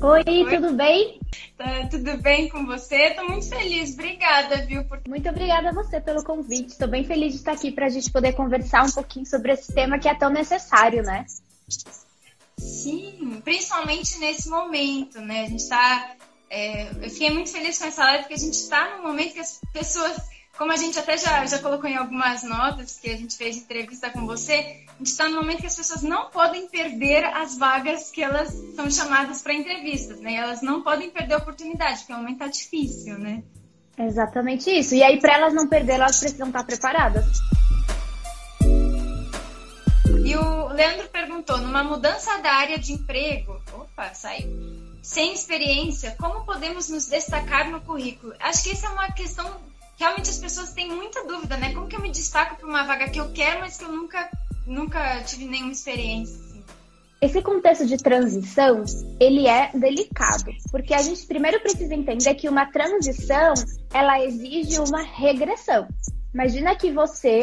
Oi, Oi, tudo bem? Tá, tudo bem com você? Estou muito feliz, obrigada, viu? Por... Muito obrigada a você pelo convite. Estou bem feliz de estar aqui para a gente poder conversar um pouquinho sobre esse tema que é tão necessário, né? Sim, principalmente nesse momento, né? A gente está. É, eu fiquei muito feliz com essa live porque a gente está num momento que as pessoas como a gente até já, já colocou em algumas notas que a gente fez entrevista com você, a gente está no momento que as pessoas não podem perder as vagas que elas são chamadas para entrevistas, né? Elas não podem perder a oportunidade, porque o momento está difícil, né? Exatamente isso. E aí, para elas não perder, elas precisam estar preparadas. E o Leandro perguntou: numa mudança da área de emprego, opa, saiu. Sem experiência, como podemos nos destacar no currículo? Acho que essa é uma questão realmente as pessoas têm muita dúvida, né? Como que eu me destaco para uma vaga que eu quero, mas que eu nunca, nunca tive nenhuma experiência? Assim? Esse contexto de transição, ele é delicado, porque a gente primeiro precisa entender que uma transição, ela exige uma regressão. Imagina que você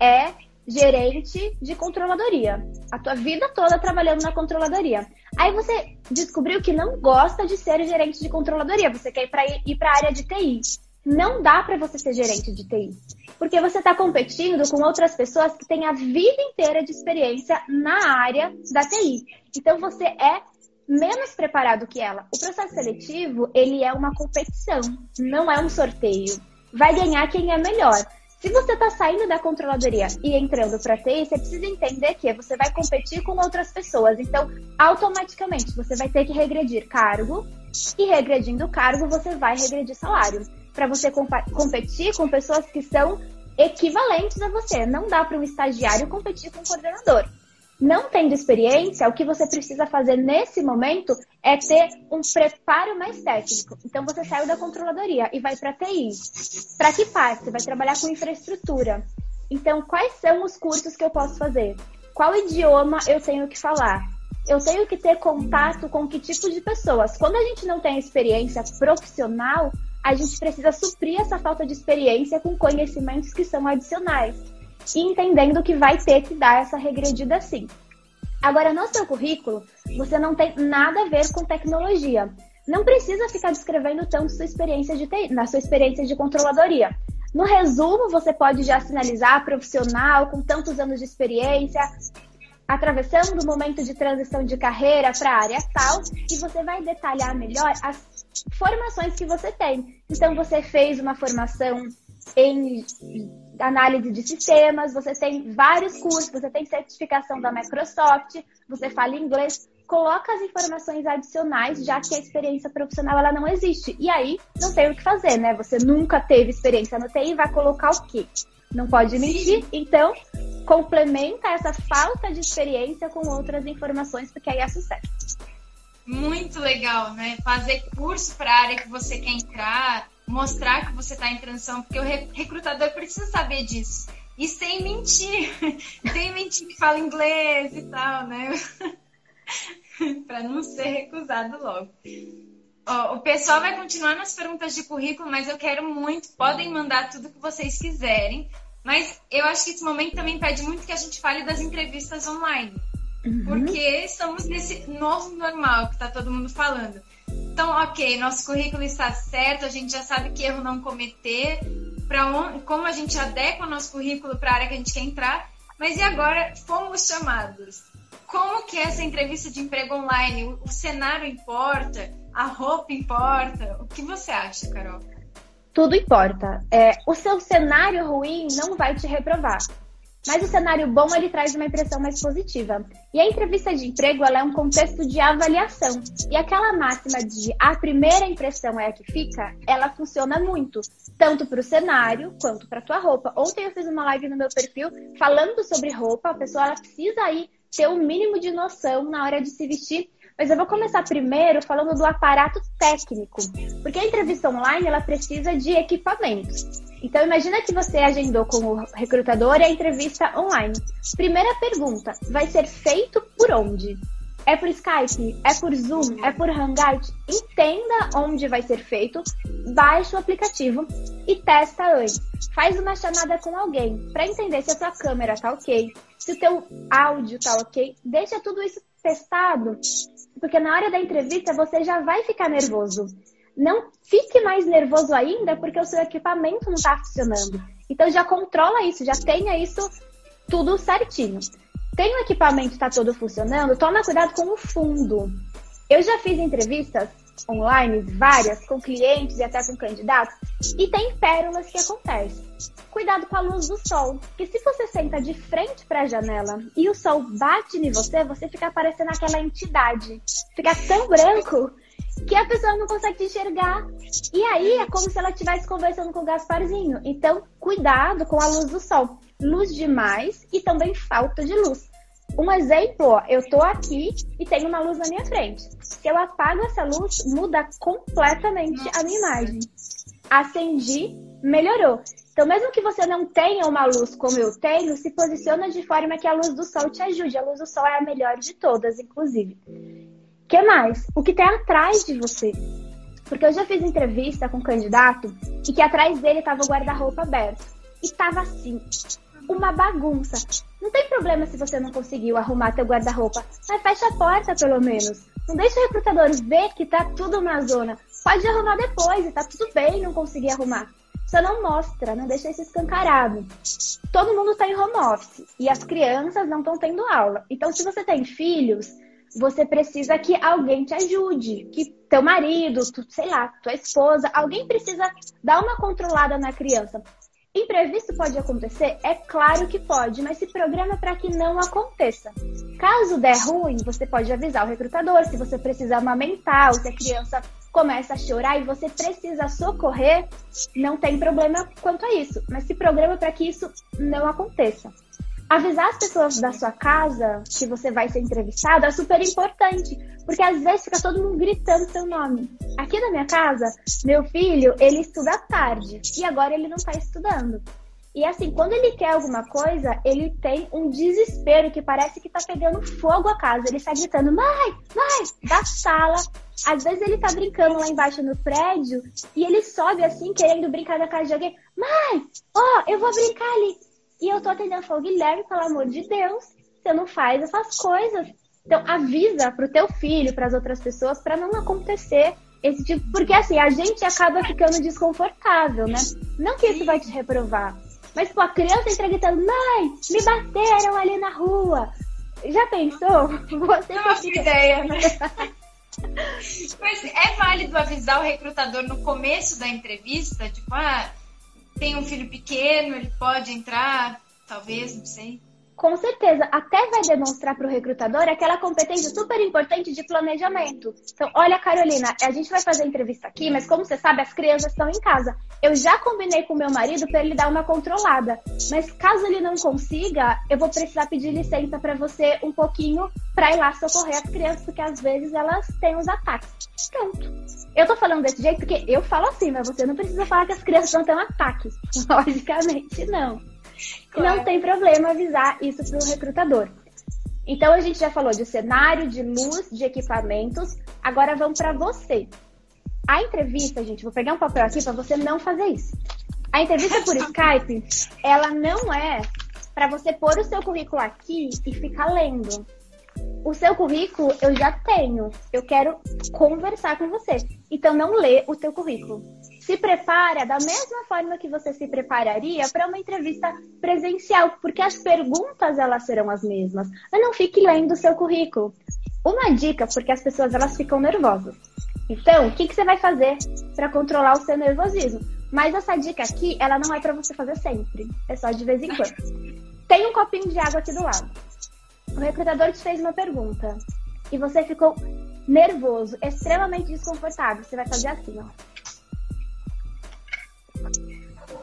é gerente de controladoria, a tua vida toda trabalhando na controladoria. Aí você descobriu que não gosta de ser gerente de controladoria, você quer ir para a área de TI não dá para você ser gerente de TI. Porque você está competindo com outras pessoas que têm a vida inteira de experiência na área da TI. Então você é menos preparado que ela. O processo seletivo, ele é uma competição, não é um sorteio. Vai ganhar quem é melhor. Se você está saindo da controladoria e entrando para TI, você precisa entender que você vai competir com outras pessoas. Então, automaticamente, você vai ter que regredir cargo e regredindo cargo, você vai regredir salário para você competir com pessoas que são equivalentes a você. Não dá para um estagiário competir com um coordenador. Não tendo experiência, o que você precisa fazer nesse momento é ter um preparo mais técnico. Então você saiu da controladoria e vai para TI. Para que parte? Vai trabalhar com infraestrutura. Então, quais são os cursos que eu posso fazer? Qual idioma eu tenho que falar? Eu tenho que ter contato com que tipo de pessoas? Quando a gente não tem experiência profissional, a gente precisa suprir essa falta de experiência com conhecimentos que são adicionais e entendendo que vai ter que dar essa regredida sim. Agora, no seu currículo, você não tem nada a ver com tecnologia. Não precisa ficar descrevendo tanto sua experiência de na sua experiência de controladoria. No resumo, você pode já sinalizar profissional com tantos anos de experiência, atravessando o momento de transição de carreira para a área tal, e você vai detalhar melhor as formações que você tem. Então, você fez uma formação em análise de sistemas, você tem vários cursos, você tem certificação da Microsoft, você fala inglês, coloca as informações adicionais, já que a experiência profissional ela não existe. E aí não tem o que fazer, né? Você nunca teve experiência no TI, vai colocar o quê? Não pode mentir, então complementa essa falta de experiência com outras informações, porque aí é sucesso muito legal, né? Fazer curso para a área que você quer entrar, mostrar que você está em transição, porque o recrutador precisa saber disso. E sem mentir, sem mentir que fala inglês e tal, né? para não ser recusado logo. Ó, o pessoal vai continuar nas perguntas de currículo, mas eu quero muito. Podem mandar tudo que vocês quiserem. Mas eu acho que esse momento também pede muito que a gente fale das entrevistas online. Uhum. Porque estamos nesse novo normal que está todo mundo falando. Então, ok, nosso currículo está certo, a gente já sabe que erro não cometer, para como a gente adequa o nosso currículo para a área que a gente quer entrar. Mas e agora fomos chamados? Como que é essa entrevista de emprego online? O, o cenário importa? A roupa importa? O que você acha, Carol? Tudo importa. É, o seu cenário ruim não vai te reprovar. Mas o cenário bom ele traz uma impressão mais positiva. E a entrevista de emprego ela é um contexto de avaliação. E aquela máxima de a primeira impressão é a que fica, ela funciona muito, tanto para o cenário quanto para a tua roupa. Ontem eu fiz uma live no meu perfil falando sobre roupa. A pessoa ela precisa aí ter o um mínimo de noção na hora de se vestir. Mas eu vou começar primeiro falando do aparato técnico, porque a entrevista online ela precisa de equipamentos. Então, imagina que você agendou com o recrutador e a entrevista online. Primeira pergunta: vai ser feito por onde? É por Skype? É por Zoom? É por Hangout? Entenda onde vai ser feito, baixe o aplicativo e testa antes. Faz uma chamada com alguém para entender se a tua câmera tá ok, se o teu áudio tá ok. Deixa tudo isso testado, porque na hora da entrevista você já vai ficar nervoso. Não fique mais nervoso ainda porque o seu equipamento não está funcionando. Então já controla isso, já tenha isso tudo certinho. Tem o equipamento está todo funcionando, toma cuidado com o fundo. Eu já fiz entrevistas online, várias, com clientes e até com candidatos, e tem pérolas que acontecem. Cuidado com a luz do sol, que se você senta de frente para a janela e o sol bate em você, você fica parecendo aquela entidade. Fica tão branco que a pessoa não consegue te enxergar. E aí é como se ela estivesse conversando com o Gasparzinho. Então, cuidado com a luz do sol. Luz demais e também falta de luz. Um exemplo, eu tô aqui e tenho uma luz na minha frente. Se eu apago essa luz, muda completamente a minha imagem. Acendi, melhorou. Então, mesmo que você não tenha uma luz como eu tenho, se posiciona de forma que a luz do sol te ajude. A luz do sol é a melhor de todas, inclusive. Que mais? O que tem atrás de você. Porque eu já fiz entrevista com um candidato e que atrás dele tava o guarda-roupa aberto. E tava assim, uma bagunça. Não tem problema se você não conseguiu arrumar teu guarda-roupa, mas fecha a porta pelo menos. Não deixa o recrutador ver que tá tudo uma zona. Pode arrumar depois e tá tudo bem não conseguir arrumar. Só não mostra, não deixa isso escancarado. Todo mundo está em home office e as crianças não estão tendo aula. Então, se você tem filhos, você precisa que alguém te ajude, que teu marido, tu, sei lá, tua esposa, alguém precisa dar uma controlada na criança. Imprevisto pode acontecer? É claro que pode, mas se programa para que não aconteça. Caso der ruim, você pode avisar o recrutador se você precisa amamentar ou se a criança começa a chorar e você precisa socorrer, não tem problema quanto a isso, mas se programa para que isso não aconteça. Avisar as pessoas da sua casa que você vai ser entrevistado é super importante, porque às vezes fica todo mundo gritando seu nome. Aqui na minha casa, meu filho, ele estuda tarde e agora ele não está estudando. E assim, quando ele quer alguma coisa, ele tem um desespero que parece que tá pegando fogo a casa. Ele está gritando, mãe, mãe, da sala. Às vezes ele tá brincando lá embaixo no prédio e ele sobe assim, querendo brincar na casa de alguém. Mãe, ó, oh, eu vou brincar ali. E eu tô atendendo falou, Guilherme, pelo amor de Deus, você não faz essas coisas. Então avisa pro teu filho, para as outras pessoas, para não acontecer esse tipo, porque assim, a gente acaba ficando desconfortável, né? Não que isso vai te reprovar, mas pô, a criança entra gritando, mãe, me bateram ali na rua. Já pensou? Você não tem ideia, né? Mas é válido avisar o recrutador no começo da entrevista, tipo, ah, tem um filho pequeno, ele pode entrar, talvez, não sei. Com certeza, até vai demonstrar para o recrutador aquela competência super importante de planejamento. Então, olha, Carolina, a gente vai fazer a entrevista aqui, mas como você sabe, as crianças estão em casa. Eu já combinei com meu marido para ele dar uma controlada, mas caso ele não consiga, eu vou precisar pedir licença para você um pouquinho para ir lá socorrer as crianças, porque às vezes elas têm os ataques. Pronto. Eu tô falando desse jeito porque eu falo assim, mas você não precisa falar que as crianças não têm um ataque. Logicamente, não. Claro. Não tem problema avisar isso para o recrutador. Então a gente já falou de cenário, de luz, de equipamentos. Agora vamos para você. A entrevista, gente, vou pegar um papel aqui para você não fazer isso. A entrevista por Skype, ela não é para você pôr o seu currículo aqui e ficar lendo. O seu currículo eu já tenho. Eu quero conversar com você. Então não lê o teu currículo se prepara da mesma forma que você se prepararia para uma entrevista presencial, porque as perguntas elas serão as mesmas. Mas não fique lendo o seu currículo. Uma dica, porque as pessoas elas ficam nervosas. Então, o que, que você vai fazer para controlar o seu nervosismo? Mas essa dica aqui, ela não é para você fazer sempre. É só de vez em quando. Tem um copinho de água aqui do lado. O recrutador te fez uma pergunta e você ficou nervoso, extremamente desconfortável. Você vai fazer assim, ó.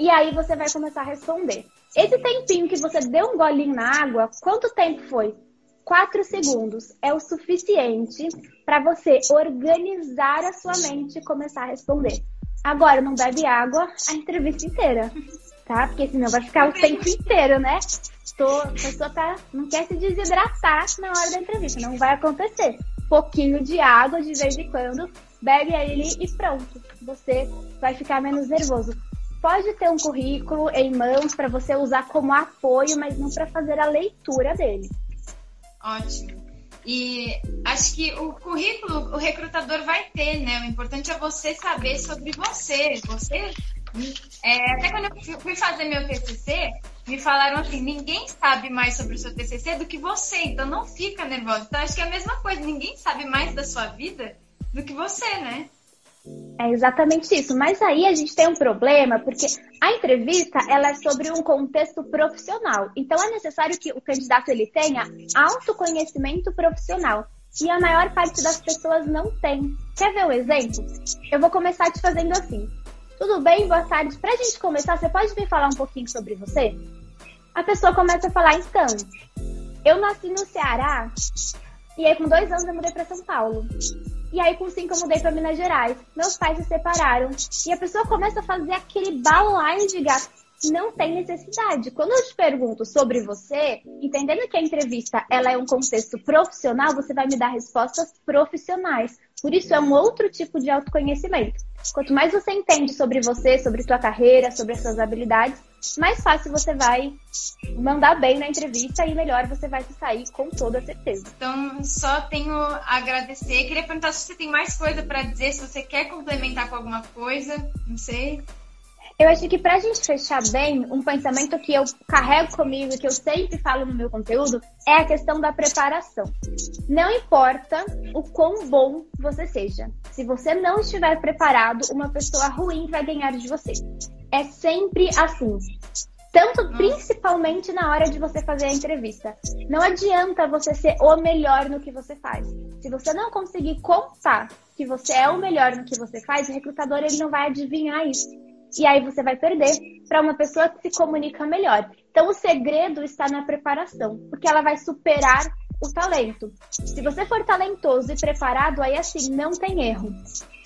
E aí você vai começar a responder. Esse tempinho que você deu um golinho na água, quanto tempo foi? Quatro segundos é o suficiente para você organizar a sua mente e começar a responder. Agora, não bebe água a entrevista inteira, tá? Porque senão vai ficar o tempo inteiro, né? Tô, a pessoa tá, não quer se desidratar na hora da entrevista, não vai acontecer. Pouquinho de água de vez em quando, bebe ele e pronto. Você vai ficar menos nervoso. Pode ter um currículo em mãos para você usar como apoio, mas não para fazer a leitura dele. Ótimo. E acho que o currículo o recrutador vai ter, né? O importante é você saber sobre você. Você. É, até quando eu fui fazer meu TCC, me falaram assim: ninguém sabe mais sobre o seu TCC do que você, então não fica nervosa. Então acho que é a mesma coisa, ninguém sabe mais da sua vida do que você, né? É exatamente isso. Mas aí a gente tem um problema, porque a entrevista ela é sobre um contexto profissional. Então é necessário que o candidato ele tenha autoconhecimento profissional. E a maior parte das pessoas não tem. Quer ver o um exemplo? Eu vou começar te fazendo assim. Tudo bem? Boa tarde. Pra gente começar, você pode me falar um pouquinho sobre você? A pessoa começa a falar, então, eu nasci no Ceará e aí com dois anos eu mudei para São Paulo. E aí, com cinco, eu mudei para Minas Gerais. Meus pais se separaram. E a pessoa começa a fazer aquele balaio de gato. Não tem necessidade. Quando eu te pergunto sobre você, entendendo que a entrevista ela é um contexto profissional, você vai me dar respostas profissionais. Por isso, é um outro tipo de autoconhecimento. Quanto mais você entende sobre você, sobre sua carreira, sobre as suas habilidades, mais fácil você vai mandar bem na entrevista e melhor você vai se sair com toda certeza. Então, só tenho a agradecer. Queria perguntar se você tem mais coisa para dizer, se você quer complementar com alguma coisa, não sei. Eu acho que para a gente fechar bem, um pensamento que eu carrego comigo, que eu sempre falo no meu conteúdo, é a questão da preparação. Não importa o quão bom você seja, se você não estiver preparado, uma pessoa ruim vai ganhar de você. É sempre assim. Tanto principalmente na hora de você fazer a entrevista. Não adianta você ser o melhor no que você faz. Se você não conseguir contar que você é o melhor no que você faz, o recrutador ele não vai adivinhar isso e aí você vai perder para uma pessoa que se comunica melhor. Então o segredo está na preparação, porque ela vai superar o talento. Se você for talentoso e preparado, aí assim não tem erro.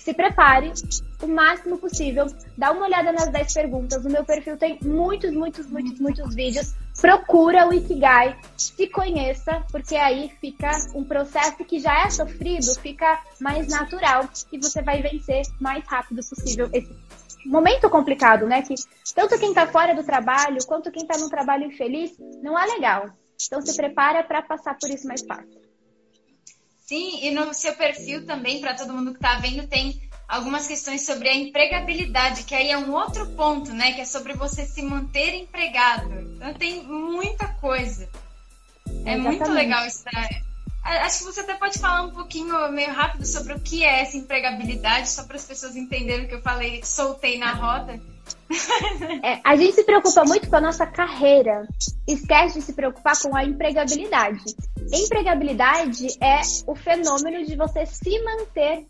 Se prepare o máximo possível, dá uma olhada nas 10 perguntas. No meu perfil tem muitos, muitos, muitos, muitos vídeos. Procura o Ikigai, se conheça, porque aí fica um processo que já é sofrido, fica mais natural e você vai vencer mais rápido possível esse momento complicado, né? Que tanto quem está fora do trabalho quanto quem está num trabalho infeliz não é legal. Então se prepara para passar por isso mais fácil. Sim, e no seu perfil também, para todo mundo que está vendo, tem algumas questões sobre a empregabilidade, que aí é um outro ponto, né? Que é sobre você se manter empregado. Então tem muita coisa. É Exatamente. muito legal isso. Né? Acho que você até pode falar um pouquinho, meio rápido, sobre o que é essa empregabilidade, só para as pessoas entenderem o que eu falei, soltei na roda. É, a gente se preocupa muito com a nossa carreira, esquece de se preocupar com a empregabilidade. Empregabilidade é o fenômeno de você se manter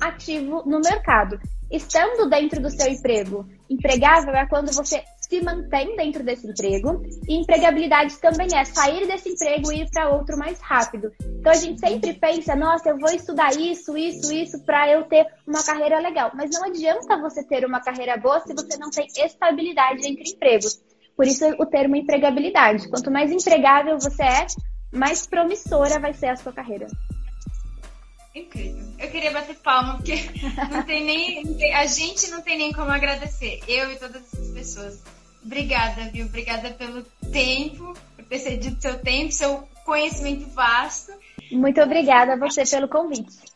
ativo no mercado, estando dentro do seu emprego. Empregável é quando você se mantém dentro desse emprego. E empregabilidade também é sair desse emprego e ir para outro mais rápido. Então a gente sempre pensa, nossa, eu vou estudar isso, isso, isso para eu ter uma carreira legal. Mas não adianta você ter uma carreira boa se você não tem estabilidade entre empregos. Por isso o termo empregabilidade. Quanto mais empregável você é, mais promissora vai ser a sua carreira. Incrível. Eu queria bater palma, porque não tem nem. Não tem, a gente não tem nem como agradecer. Eu e todas essas pessoas. Obrigada, viu? Obrigada pelo tempo, por ter cedido seu tempo, seu conhecimento vasto. Muito obrigada a você pelo convite.